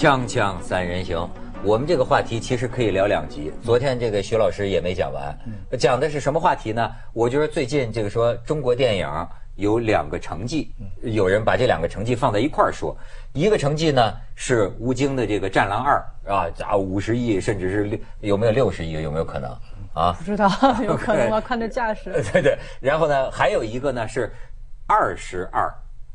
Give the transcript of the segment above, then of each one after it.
锵锵三人行，我们这个话题其实可以聊两集。昨天这个徐老师也没讲完，讲的是什么话题呢？我觉得最近这个说中国电影有两个成绩，有人把这两个成绩放在一块儿说。一个成绩呢是吴京的这个《战狼二》啊，啊五十亿，甚至是六有没有六十亿？有没有可能？啊，不知道，有可能吗？看这架势。对对，然后呢，还有一个呢是《二十二》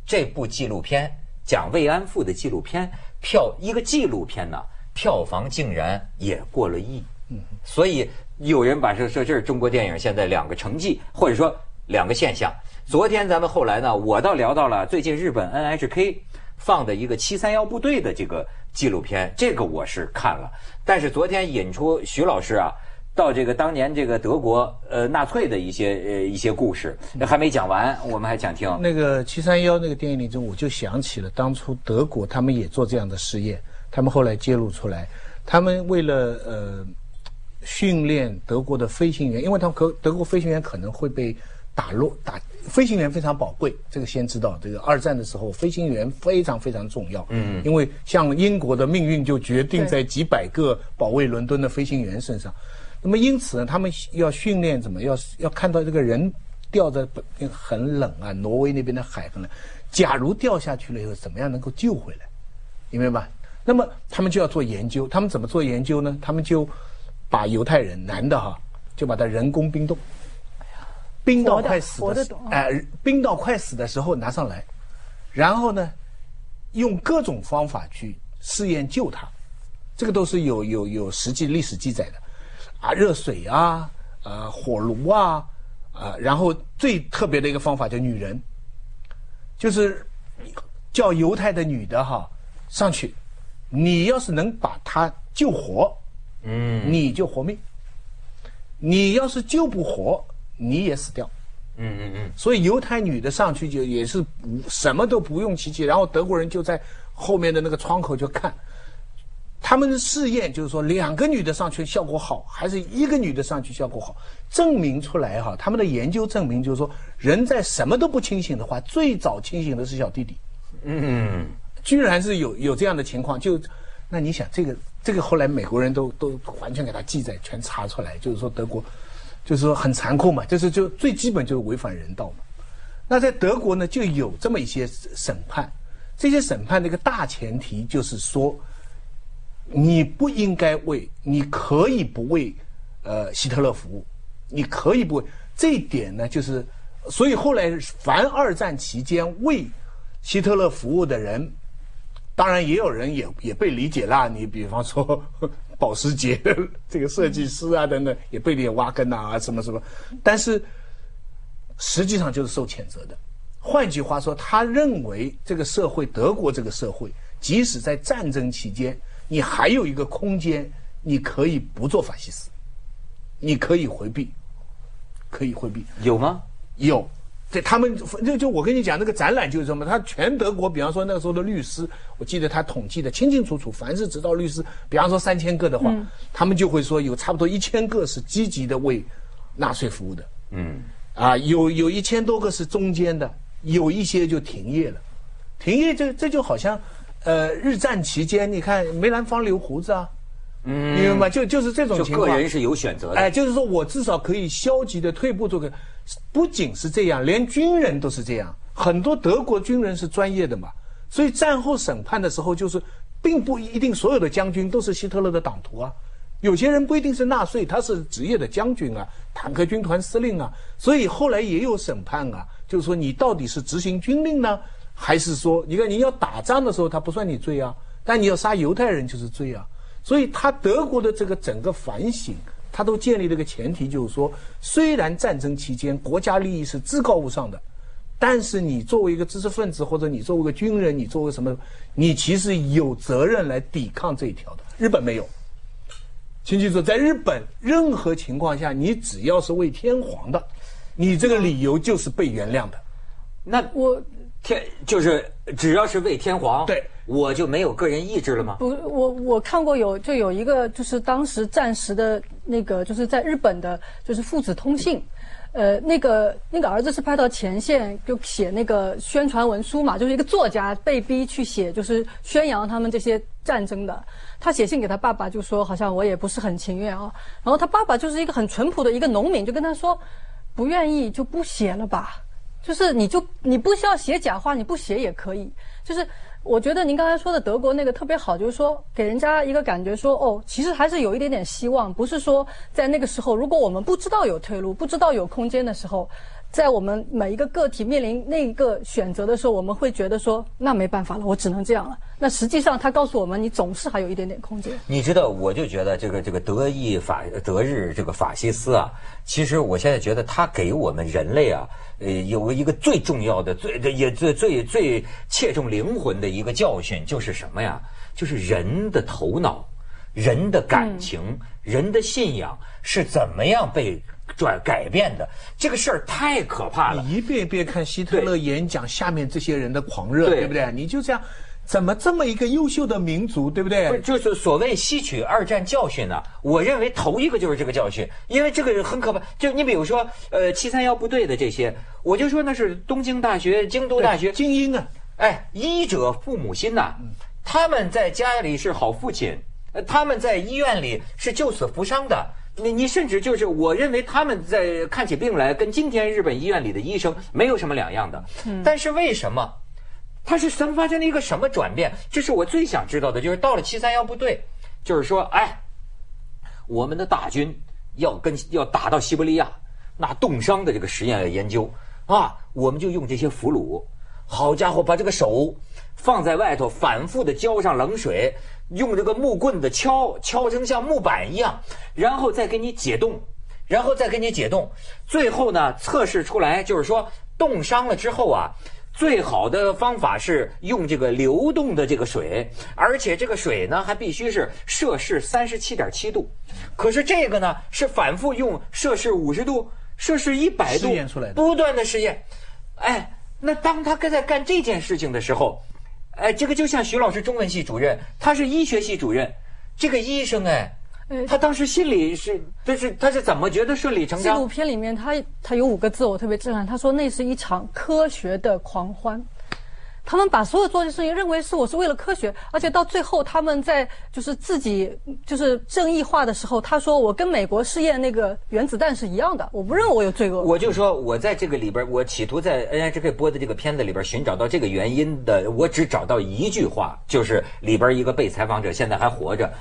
这部纪录片，讲慰安妇的纪录片，票一个纪录片呢，票房竟然也过了亿。嗯，所以有人把这说这是中国电影现在两个成绩，或者说两个现象。昨天咱们后来呢，我倒聊到了最近日本 NHK 放的一个七三幺部队的这个纪录片，这个我是看了，但是昨天引出徐老师啊。到这个当年这个德国呃纳粹的一些呃一些故事还没讲完，我们还想听。那个七三幺那个电影里中，我就想起了当初德国他们也做这样的试验，他们后来揭露出来，他们为了呃训练德国的飞行员，因为他们可德国飞行员可能会被打落打，飞行员非常宝贵，这个先知道，这个二战的时候飞行员非常非常重要，嗯，因为像英国的命运就决定在几百个保卫伦敦的飞行员身上。那么因此呢，他们要训练怎么要要看到这个人掉在很冷啊，挪威那边的海很冷，假如掉下去了以后，怎么样能够救回来？明白吧？那么他们就要做研究，他们怎么做研究呢？他们就把犹太人男的哈，就把他人工冰冻，冰到快死的哎，冰到快死的时候拿上来，然后呢，用各种方法去试验救他，这个都是有有有实际历史记载的。啊，热水啊，呃，火炉啊，啊，然后最特别的一个方法叫女人，就是叫犹太的女的哈上去，你要是能把她救活，嗯，你就活命；你要是救不活，你也死掉。嗯嗯嗯。所以犹太女的上去就也是什么都不用奇迹，然后德国人就在后面的那个窗口就看。他们的试验就是说，两个女的上去效果好，还是一个女的上去效果好？证明出来哈，他们的研究证明就是说，人在什么都不清醒的话，最早清醒的是小弟弟。嗯，居然是有有这样的情况，就那你想，这个这个后来美国人都都完全给他记载，全查出来，就是说德国，就是说很残酷嘛，就是就最基本就是违反人道嘛。那在德国呢，就有这么一些审判，这些审判的一个大前提就是说。你不应该为，你可以不为，呃，希特勒服务，你可以不为。这一点呢，就是，所以后来凡二战期间为希特勒服务的人，当然也有人也也被理解啦。你比方说 保时捷 这个设计师啊等等，也被你挖根啊什么什么，但是实际上就是受谴责的。换句话说，他认为这个社会，德国这个社会，即使在战争期间。你还有一个空间，你可以不做法西斯，你可以回避，可以回避，有吗？有，对他们就就我跟你讲那个展览就是什么，他全德国，比方说那个时候的律师，我记得他统计的清清楚楚，凡是执照律师，比方说三千个的话，他们就会说有差不多一千个是积极的为纳税服务的，嗯，啊，有有一千多个是中间的，有一些就停业了，停业这这就好像。呃，日战期间，你看梅兰芳留胡子啊，嗯，明白吗？就就是这种情况。个人是有选择的。哎，就是说我至少可以消极的退步做个，不仅是这样，连军人都是这样。很多德国军人是专业的嘛，所以战后审判的时候，就是并不一定所有的将军都是希特勒的党徒啊，有些人不一定是纳粹，他是职业的将军啊，坦克军团司令啊，所以后来也有审判啊，就是说你到底是执行军令呢？还是说，你看你要打仗的时候，他不算你罪啊，但你要杀犹太人就是罪啊。所以，他德国的这个整个反省，他都建立了一个前提，就是说，虽然战争期间国家利益是至高无上的，但是你作为一个知识分子，或者你作为一个军人，你作为什么，你其实有责任来抵抗这一条的。日本没有，请记住，在日本任何情况下，你只要是为天皇的，你这个理由就是被原谅的。那我。天就是只要是为天皇，对，我就没有个人意志了吗？不，我我看过有就有一个就是当时暂时的那个就是在日本的，就是父子通信，呃，那个那个儿子是派到前线就写那个宣传文书嘛，就是一个作家被逼去写，就是宣扬他们这些战争的。他写信给他爸爸，就说好像我也不是很情愿啊。然后他爸爸就是一个很淳朴的一个农民，就跟他说，不愿意就不写了吧，就是你就你不需要写假话，你不写也可以。就是我觉得您刚才说的德国那个特别好，就是说给人家一个感觉说，哦，其实还是有一点点希望，不是说在那个时候，如果我们不知道有退路，不知道有空间的时候。在我们每一个个体面临那一个选择的时候，我们会觉得说，那没办法了，我只能这样了。那实际上，他告诉我们，你总是还有一点点空间。你知道，我就觉得这个这个德意法德日这个法西斯啊，其实我现在觉得他给我们人类啊，呃，有一个最重要的、最也最最最切中灵魂的一个教训，就是什么呀？就是人的头脑、人的感情、人的信仰是怎么样被。转改变的这个事儿太可怕了。你一遍一遍看希特勒演讲，下面这些人的狂热，对对不对？你就这样，怎么这么一个优秀的民族，对不对不？就是所谓吸取二战教训呢、我认为头一个就是这个教训，因为这个很可怕。就你比如说，呃，七三幺部队的这些，我就说那是东京大学、京都大学，精英啊，哎，医者父母心呐、他们在家里是好父亲，呃他们在医院里是救死扶伤的。你你甚至就是，我认为他们在看起病来，跟今天日本医院里的医生没有什么两样的。但是为什么？它是怎么发生了一个什么转变？这是我最想知道的，就是到了七三幺部队，就是说，哎，我们的大军要跟要打到西伯利亚，那冻伤的这个实验研究啊，我们就用这些俘虏，好家伙，把这个手放在外头，反复的浇上冷水，用这个木棍子敲，敲成像木板一样，然后再给你解冻，然后再给你解冻，最后呢，测试出来就是说，冻伤了之后啊。最好的方法是用这个流动的这个水，而且这个水呢还必须是摄氏三十七点七度。可是这个呢是反复用摄氏五十度、摄氏一百度不断的试验。哎，那当他在干这件事情的时候，哎，这个就像徐老师中文系主任，他是医学系主任，这个医生哎，呃他当时心里是，就是他是怎么觉得顺理成章纪录？片里面他他有五个字我特别震撼，他说那是一场科学的狂欢。他们把所有做的事情认为是我是为了科学，而且到最后他们在就是自己就是正义化的时候，他说我跟美国试验那个原子弹是一样的，我不认为我有罪恶。我就说我在这个里边，我企图在 NHK 播的这个片子里边寻找到这个原因的，我只找到一句话，就是里边一个被采访者现在还活着，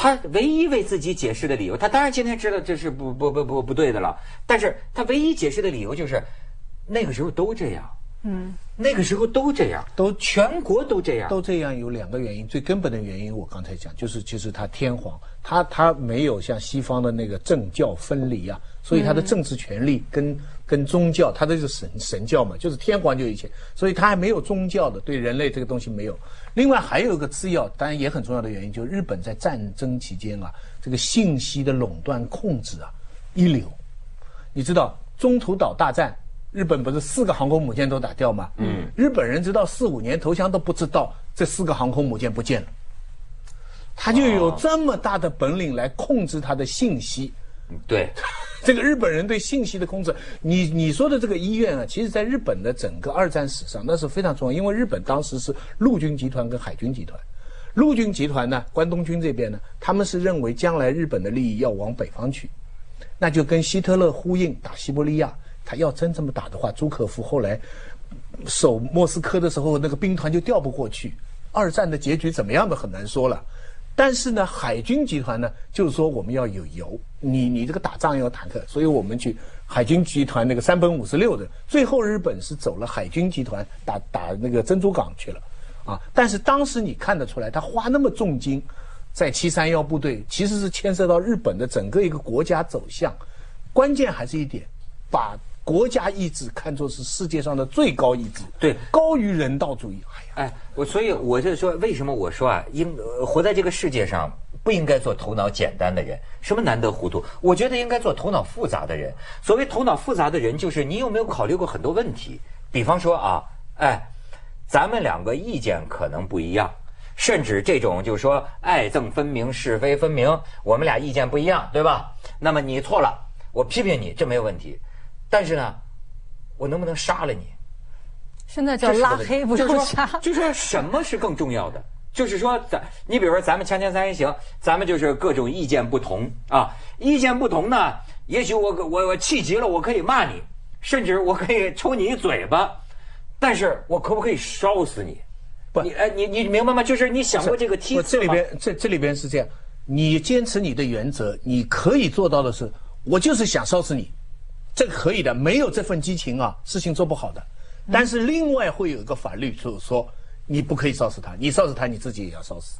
他唯一为自己解释的理由，他当然今天知道这是不不不不不对的了，但是他唯一解释的理由就是，那个时候都这样，嗯，那个时候都这样，都全国都这样，都这样有两个原因，最根本的原因我刚才讲，就是其实他天皇，他他没有像西方的那个政教分离啊，所以他的政治权力跟、跟宗教，它这是神神教嘛，就是天皇就一切，所以它还没有宗教的对人类这个东西没有。另外还有一个次要，当然也很重要的原因，就是日本在战争期间啊，这个信息的垄断控制啊一流。你知道中途岛大战，日本不是四个航空母舰都打掉吗？嗯，日本人直到四五年投降都不知道这四个航空母舰不见了，他就有这么大的本领来控制他的信息。对，这个日本人对信息的控制，你你说的这个医院啊，其实在日本的整个二战史上那是非常重要，因为日本当时是陆军集团跟海军集团，陆军集团呢，关东军这边呢，他们是认为将来日本的利益要往北方去，那就跟希特勒呼应，打西伯利亚。他要真这么打的话，朱可夫后来守莫斯科的时候，那个兵团就调不过去。二战的结局怎么样的很难说了。但是呢，海军集团呢，就是说我们要有油，你你这个打仗要坦克，所以我们去海军集团那个山本五十六的，最后日本是走了海军集团打打那个珍珠港去了，啊！但是当时你看得出来，他花那么重金，在七三幺部队，其实是牵涉到日本的整个一个国家走向。关键还是一点，把国家意志看作是世界上的最高意志，对高于人道主义。哎呀，哎，我所以我就说，为什么我说啊，应、活在这个世界上不应该做头脑简单的人，什么难得糊涂？我觉得应该做头脑复杂的人。所谓头脑复杂的人，就是你有没有考虑过很多问题？比方说啊，哎，咱们两个意见可能不一样，甚至这种就是说爱憎分明、是非分明，我们俩意见不一样，对吧？那么你错了，我批评你，这没有问题。但是呢，我能不能杀了你？现在叫拉黑，不就是。说，就是说什么是更重要的？就是说，咱你比如说，咱们锵锵三人行，咱们就是各种意见不同啊，意见不同呢，也许我我我气急了，我可以骂你，甚至我可以抽你一嘴巴，但是我可不可以烧死你？不你哎，你你明白吗？就是你想过这个梯我次吗？这里边这这里边是这样，你坚持你的原则，你可以做到的是，我就是想烧死你，这个可以的，没有这份激情啊，事情做不好的。但是另外会有一个法律就是说，你不可以烧死他，你烧死他你自己也要烧死。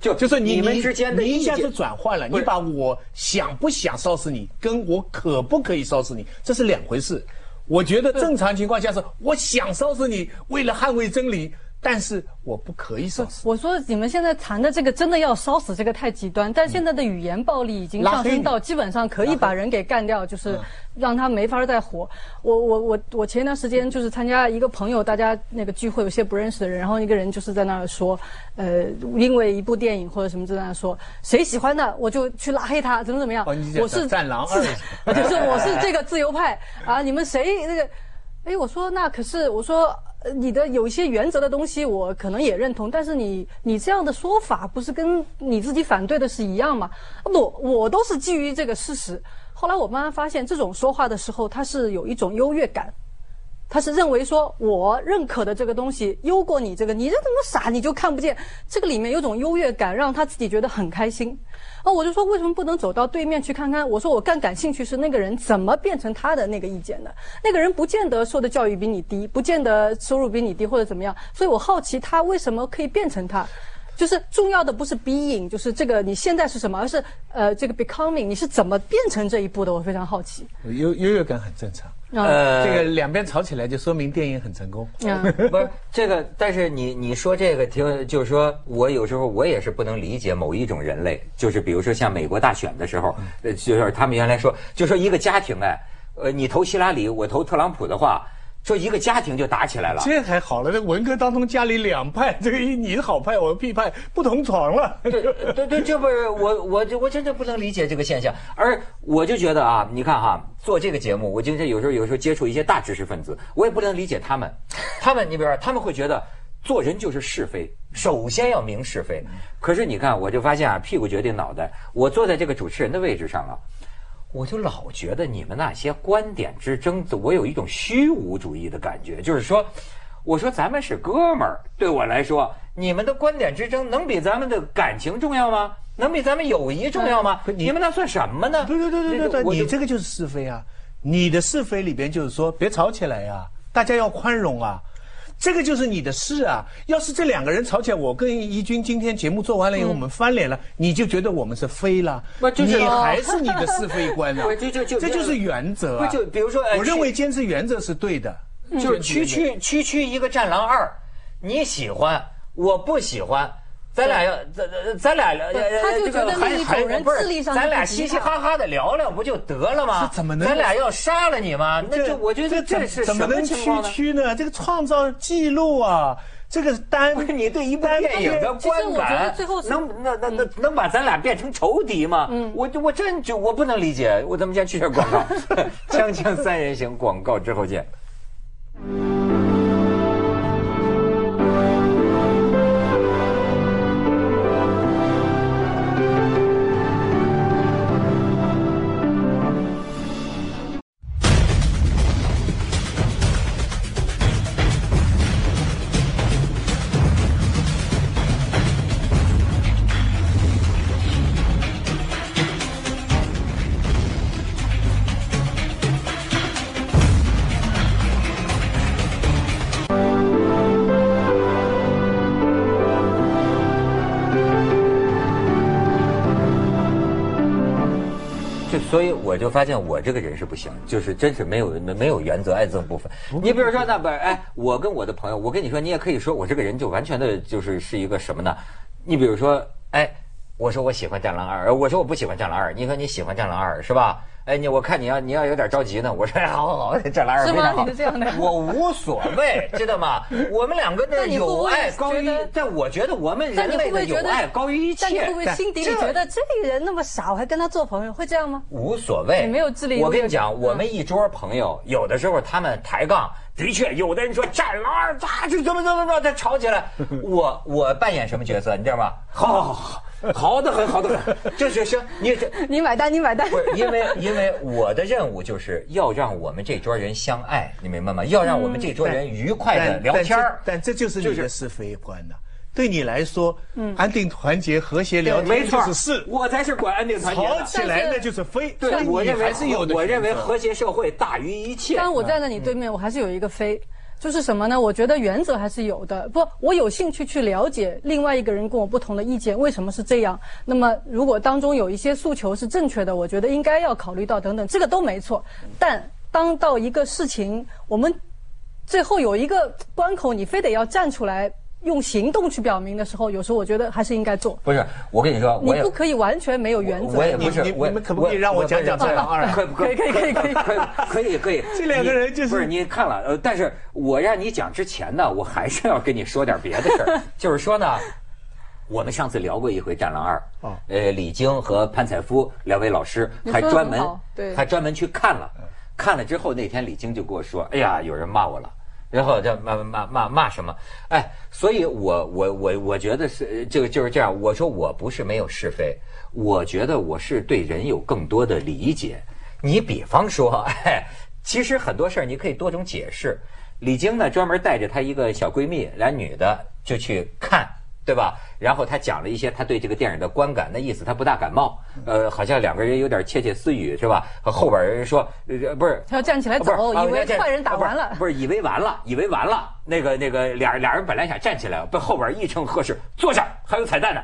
就就是你你们之间的你一下子转换了，你把我想不想烧死你，跟我可不可以烧死你，这是两回事。我觉得正常情况下是，我想烧死你，为了捍卫真理，但是我不可以烧死。我说你们现在谈的这个真的要烧死这个太极端，但现在的语言暴力已经上升到基本上可以把人给干掉，就是让他没法再活。我我我我前一段时间就是参加一个朋友大家那个聚会，有些不认识的人，然后一个人就是在那儿说，呃，因为一部电影或者什么在那儿说谁喜欢的我就去拉黑他，怎么怎么样我是战狼二 就是我是这个自由派啊，你们谁那个？哎，我说那可是我说。你的有一些原则的东西，我可能也认同，但是你你这样的说法，不是跟你自己反对的是一样吗？不，我都是基于这个事实。后来我慢慢发现，这种说话的时候，他是有一种优越感，他是认为说我认可的这个东西优过你这个，你这怎么傻你就看不见？这个里面有种优越感，让他自己觉得很开心。啊，我就说为什么不能走到对面去看看？我说我更感兴趣是那个人怎么变成他的那个意见的。那个人不见得受的教育比你低，不见得收入比你低或者怎么样，所以我好奇他为什么可以变成他。就是重要的不是 being，就是这个你现在是什么，而是呃这个 becoming，你是怎么变成这一步的？我非常好奇。优优越感很正常。呃，这个两边吵起来，就说明电影很成功。嗯，不是这个，但是你你说这个挺，就是说我有时候我也是不能理解某一种人类，就是比如说像美国大选的时候，呃，就是他们原来说，就说一个家庭哎，呃，你投希拉里，我投特朗普的话，说一个家庭就打起来了。这还好了，这文革当中家里两派，这个你的好派，我的屁派，不同床了。对对对，这不是我我我真的不能理解这个现象，而我就觉得啊，你看哈，做这个节目，我今天有时候有时候接触一些大知识分子，我也不能理解他们，他们你比如说他们会觉得做人就是是非，首先要明是非。可是你看，我就发现啊，屁股决定脑袋，我坐在这个主持人的位置上啊。我就老觉得你们那些观点之争，我有一种虚无主义的感觉，就是说，我说咱们是哥们儿，对我来说，你们的观点之争能比咱们的感情重要吗？能比咱们友谊重要吗？不你你们那算什么呢？对对对对对对，你这个就是是非啊！你的是非里边就是说，别吵起来呀、大家要宽容啊。这个就是你的事啊！要是这两个人吵起来，我跟怡君今天节目做完了以后，我们翻脸了，你就觉得我们是非了，你还是你的是非观呢，对？就就就这就是原则啊！不就比如说呃我认为坚持原则是对的，就是区区区区一个战狼二，你喜欢，我不喜欢。咱俩要咱咱咱俩聊他就这个觉得还还另一种人不是智力上咱俩嘻嘻哈哈的聊聊不就得了吗？怎么能咱俩要杀了你吗？那就我觉得这是什么怎么能区？区呢？这个创造记录啊，这个单不是你对一部电影的观感能那那那能把咱俩变成仇敌吗？我我真就我不能理解。我咱们先去下广告，锵锵三人行广告之后见。我就发现我这个人是不行，就是真是没有没没有原则爱憎不分。你比如说那不是哎，我跟我的朋友，我跟你说，你也可以说我这个人就完全的就是是一个什么呢？你比如说哎，我说我喜欢战狼二，我说我不喜欢战狼二，你说你喜欢战狼二是吧？哎，你我看你要你要有点着急呢。我说哎好好好，这玩意儿是吗非常好你是这样的我无所谓，知道吗？我们两个的友 爱高于但我觉得我们人类的友爱高于一切但你会不。会心底里觉得这个人那么傻，我还跟他做朋友，会这样吗？无所谓，你没有智力我跟你讲，嗯我们一桌朋友，有的时候他们抬杠，的确，有的人说战狼二咋就怎么怎么怎么，他吵起来。我我扮演什么角色，你知道吗？好好好好，好的很，好的很，这是行，你 这。你买单，你买单。不是因为，因为我的任务就是要让我们这桌人相爱，你明白吗？要让我们这桌人愉快的聊天儿。但这但这就是你就是的是非观呐。对你来说，嗯安定、团结、和谐、聊天没是是，我才是管安定团结。吵起来那就是非。对我认为还是有的我认为和谐社会大于一切。但我站在你对面，我还是有一个非，就是什么呢？我觉得原则还是有的。不，我有兴趣去了解另外一个人跟我不同的意见，为什么是这样？那么如果当中有一些诉求是正确的，我觉得应该要考虑到等等，这个都没错。但当到一个事情，我们最后有一个关口，你非得要站出来。用行动去表明的时候，有时候我觉得还是应该做。不是，我跟你说，你不可以完全没有原则。我也不是，你你你们可不可以让我讲讲战狼二可可可以可以可以可以可以可以可以。这两个人就是不是你看了，呃，但是我让你讲之前呢，我还是要跟你说点别的事儿，就是说呢。我们上次聊过一回《战狼二》，哦呃，李菁和潘采夫两位老师还专门对还专门去看了，看了之后那天李菁就跟我说：“哎呀，有人骂我了。”然后就骂骂骂骂什么？哎，所以我我我我觉得是这个就是这样。我说我不是没有是非，我觉得我是对人有更多的理解。你比方说，哎，其实很多事儿你可以多种解释。李菁呢，专门带着她一个小闺蜜，俩女的就去看。对吧？然后他讲了一些他对这个电影的观感，那意思他不大感冒，呃，好像两个人有点窃窃私语，是吧？和后边人说，呃，不是，他要站起来走不是啊以为坏人打完了不是不是以为完了，以为完了。那个那个俩俩人本来想站起来，被后边一声呵斥，坐下，还有彩蛋呢，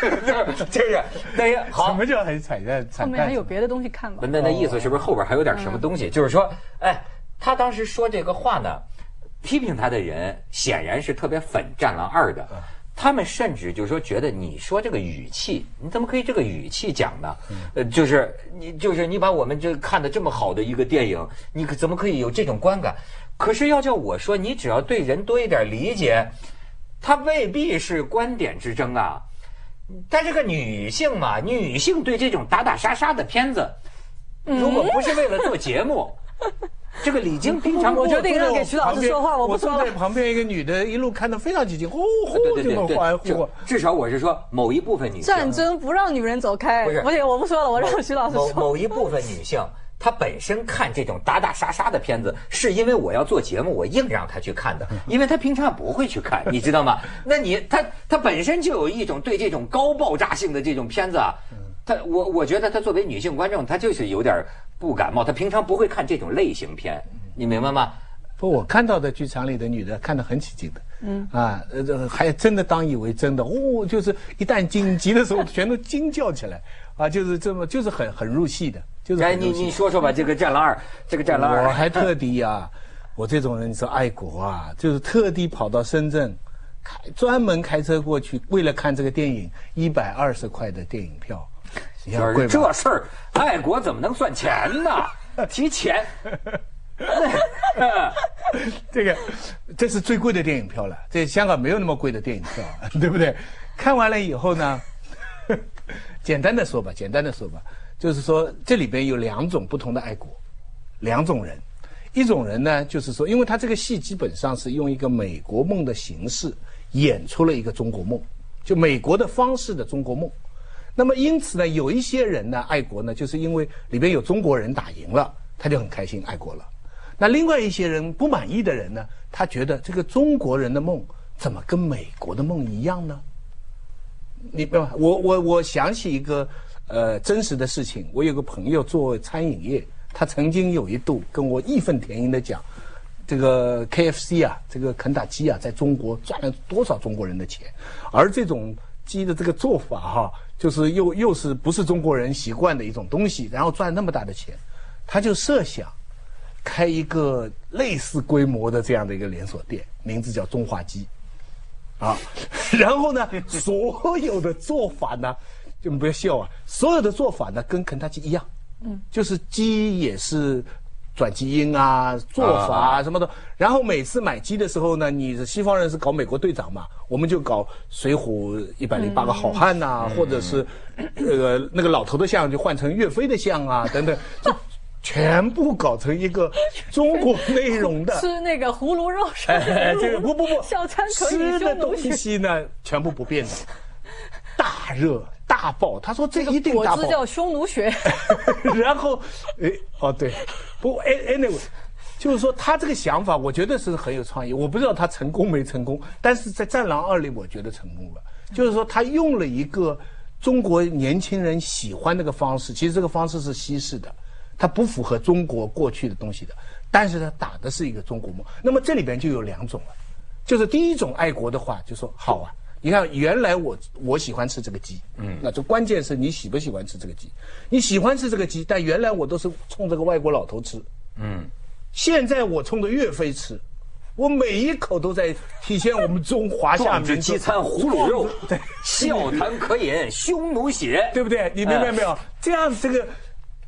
就是那好什好。么叫还有彩蛋？彩蛋后面还有别的东西看吧。那那意思是不是后边还有点什么东西？就是说，哎，他当时说这个话呢，批评他的人显然是特别粉《战狼二》的。他们甚至就是说觉得你说这个语气，你怎么可以这个语气讲呢？呃，就是你就是你把我们这看的这么好的一个电影，你可怎么可以有这种观感？可是要叫我说，你只要对人多一点理解，他未必是观点之争啊。但这个女性嘛，女性对这种打打杀杀的片子，如果不是为了做节目，这个李菁平常我决定让给徐老师说话，我不说了坐在。旁边一个女的，一路看得非常起劲，呼呼对对这么对对，欢呼。至少我是说某一部分女性战争不让女人走开，不是我不说了，我让徐老师某说。某一部分女性，她本身看这种打打杀杀的片子，是因为我要做节目，我硬让她去看的，因为她平常不会去看，你知道吗？那你她她本身就有一种对这种高爆炸性的这种片子啊，她我我觉得她作为女性观众，她就是有点不感冒，她平常不会看这种类型片，你明白吗？不，我看到的剧场里的女的看得很起劲的，嗯啊，呃，这还真的当以为真的，哦，就是一旦紧急的时候，全都惊叫起来，啊，就是这么，就是很很入戏的，就是哎，你你说说吧，这个《战狼二》，这个《战狼二我》还特地啊、我这种人你说爱国啊，就是特地跑到深圳，开专门开车过去，为了看这个电影，一百二十块的电影票，你看贵吧？这事儿，爱国怎么能算钱呢？提钱。这个这是最贵的电影票了，在香港没有那么贵的电影票，对不对？看完了以后呢，简单的说吧，简单的说吧，就是说这里边有两种不同的爱国，两种人，一种人呢，就是说，因为他这个戏基本上是用一个美国梦的形式演出了一个中国梦，就美国的方式的中国梦。那么因此呢，有一些人呢爱国呢，就是因为里边有中国人打赢了，他就很开心爱国了。那另外一些人不满意的人呢，他觉得这个中国人的梦怎么跟美国的梦一样呢？你不，我我我想起一个呃真实的事情，我有个朋友做餐饮业，他曾经有一度跟我义愤填膺的讲，这个 KFC 啊，这个肯塔基啊，在中国赚了多少中国人的钱，而这种鸡的这个做法哈、就是又又是不是中国人习惯的一种东西，然后赚那么大的钱，他就设想开一个类似规模的这样的一个连锁店，名字叫中华鸡。啊，然后呢，所有的做法呢，就不要笑啊，所有的做法呢跟肯德基一样，嗯，就是鸡也是转基因啊、做法啊啊什么的。然后每次买鸡的时候呢，你是西方人是搞美国队长嘛，我们就搞《水浒》一百零八个好汉呐、或者是呃那个老头的像就换成岳飞的像啊 等等，就全部搞成一个中国内容的。吃那个葫芦肉是哎，这个不不不，小餐可以吃的东。西呢，全部不变的，大热大爆。他说这一定大爆。果汁叫匈奴血，然后，哎，哦对，不 a- anyway，就是说他这个想法，我觉得是很有创意。我不知道他成功没成功，但是在《战狼二》里，我觉得成功了。就是说他用了一个中国年轻人喜欢那个方式，其实这个方式是西式的，它不符合中国过去的东西的，但是他打的是一个中国梦。那么这里边就有两种了，就是第一种爱国的话，就说好啊。你看，原来我我喜欢吃这个鸡，嗯，那就关键是你喜不喜欢吃这个鸡？你喜欢吃这个鸡，但原来我都是冲这个外国老头吃，嗯，现在我冲着岳飞吃，我每一口都在体现我们中华夏壮志民族饥餐胡虏肉，对，笑谈可饮匈奴血，对不对？你明白没有？这样这个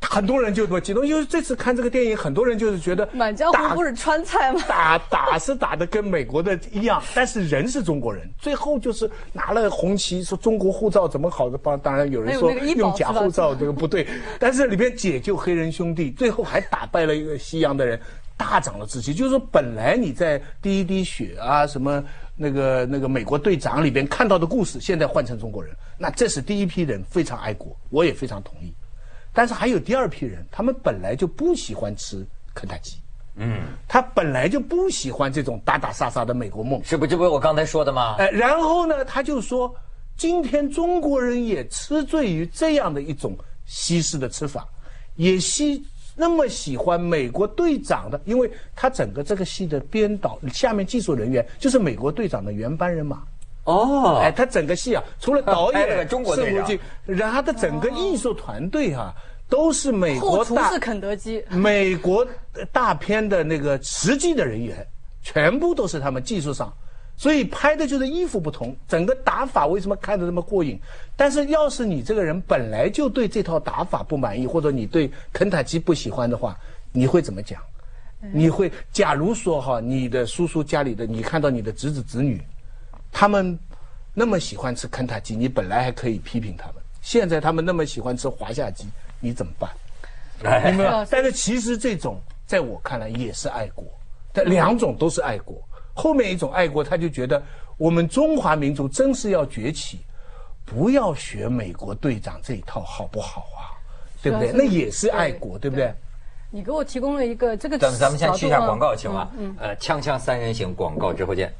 很多人就多激动，因为这次看这个电影，很多人就是觉得《满江红》不是川菜吗？打打是打的跟美国的一样，但是人是中国人。最后就是拿了红旗说中国护照怎么好的帮，当然有人说用假护照这个不对，但是里边解救黑人兄弟，最后还打败了一个西洋的人，大涨了志气。就是说，本来你在第一滴血啊什么那个那个美国队长里边看到的故事，现在换成中国人，那这是第一批人非常爱国，我也非常同意。但是还有第二批人，他们本来就不喜欢吃肯塔基。嗯，他本来就不喜欢这种打打杀杀的美国梦，是不？这不是我刚才说的吗？哎，然后呢，他就说，今天中国人也吃醉于这样的一种西式的吃法，也喜那么喜欢美国队长的，因为他整个这个戏的编导下面技术人员就是美国队长的原班人马。哦，哎，他整个戏啊，除了导演 中国队长。是胡金然后他的整个艺术团队哈、都是美国大厨是肯德基，美国大片的那个实际的人员，全部都是他们技术上，所以拍的就是衣服不同，整个打法为什么看着那么过瘾？但是要是你这个人本来就对这套打法不满意，或者你对肯塔基不喜欢的话，你会怎么讲？你会，假如说哈，你的叔叔家里的，你看到你的侄子侄女，他们那么喜欢吃肯塔基，你本来还可以批评他们，现在他们那么喜欢吃华夏鸡，你怎么办？哎明白吗？但是其实这种在我看来也是爱国，但两种都是爱国。后面一种爱国，他就觉得我们中华民族真是要崛起，不要学美国队长这一套，好不好啊？对不对？那也是爱国，对不对？你给我提供了一个这个咱们咱们先去一下广告，行吗。嗯呃，锵锵三人行广告之后见。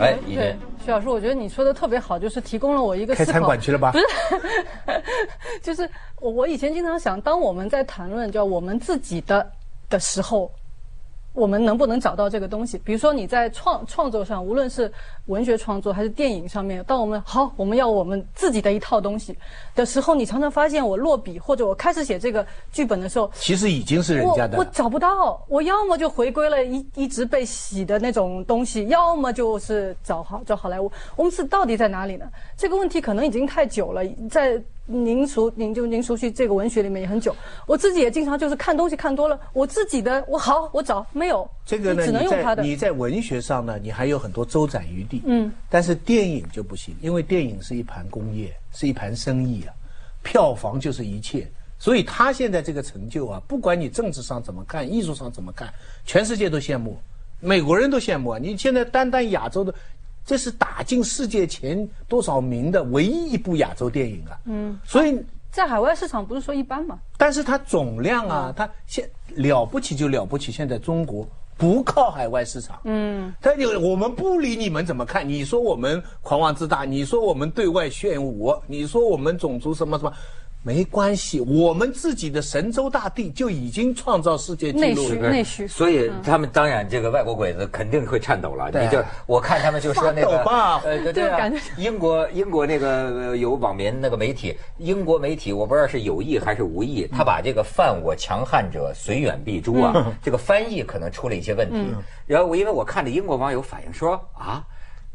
哎，一对，徐老师，我觉得你说的特别好，就是提供了我一个开餐馆去了吧不？是，就是我我以前经常想，当我们在谈论叫我们自己的的时候，我们能不能找到这个东西？比如说你在创创作上，无论是文学创作还是电影上面，当我们好我们要我们自己的一套东西的时候，你常常发现我落笔或者我开始写这个剧本的时候，其实已经是人家的了。我找不到，我要么就回归了一一直被洗的那种东西，要么就是找好找好莱坞。我们是到底在哪里呢？这个问题可能已经太久了，在您熟您就您熟悉这个文学里面也很久。我自己也经常就是看东西看多了，我自己的我好我找没有，这个呢，只能用它的。在你在文学上呢，你还有很多周展余地。嗯，但是电影就不行，因为电影是一盘工业，是一盘生意啊，票房就是一切。所以他现在这个成就啊，不管你政治上怎么看，艺术上怎么看，全世界都羡慕，美国人都羡慕啊。你现在单单亚洲的，这是打进世界前多少名的唯一一部亚洲电影啊。嗯，所以在海外市场不是说一般嘛？但是它总量啊，它现了不起就了不起。现在中国不靠海外市场，嗯，但有我们不理你们怎么看，你说我们狂妄自大，你说我们对外炫舞，你说我们种族什么什么，没关系，我们自己的神州大地就已经创造世界纪录了。内需，所以他们当然这个外国鬼子肯定会颤抖了。你就我看 他们就说那个英国英国那个呃有网民那个媒体，英国媒体我不知道是有意还是无意，他把这个“犯我强悍者，虽远必诛”啊，这个翻译可能出了一些问题。然后我因为我看着英国网友反映说啊。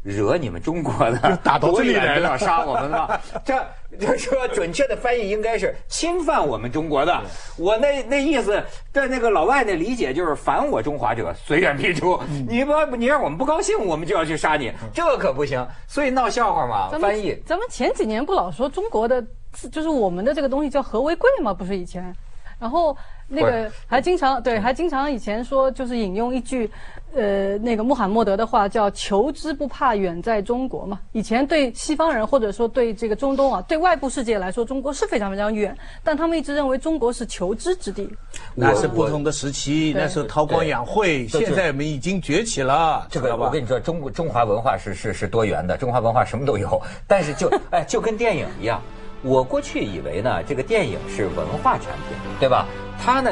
惹你们中国的，打到这里来了杀我们了。这就说准确的翻译应该是侵犯我们中国的。我那那意思，在那个老外那理解就是反我中华者，虽远必诛。你不你让我们不高兴，我们就要去杀你，这可不行。所以闹笑话嘛，翻译。咱们前几年不老说中国的，就是我们的这个东西叫和为贵吗？不是以前，然后那个还经常对，还经常以前说就是引用一句，呃，那个穆罕默德的话叫“求之不怕远在中国”嘛。以前对西方人或者说对这个中东啊，对外部世界来说，中国是非常非常远，但他们一直认为中国是求知之地。那是不同的时期，那时候韬光养晦，现在我们已经崛起了，这个我跟你说，中国中华文化是是是多元的，中华文化什么都有。但是就哎，就跟电影一样，我过去以为呢，这个电影是文化产品，对吧？它呢，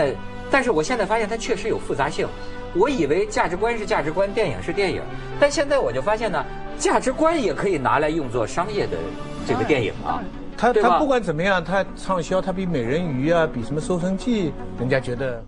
但是我现在发现它确实有复杂性。我以为价值观是价值观，电影是电影，但现在我就发现呢，价值观也可以拿来用作商业的这个电影啊。他对吧他不管怎么样，它畅销，它比美人鱼啊，比什么《搜神记》，人家觉得。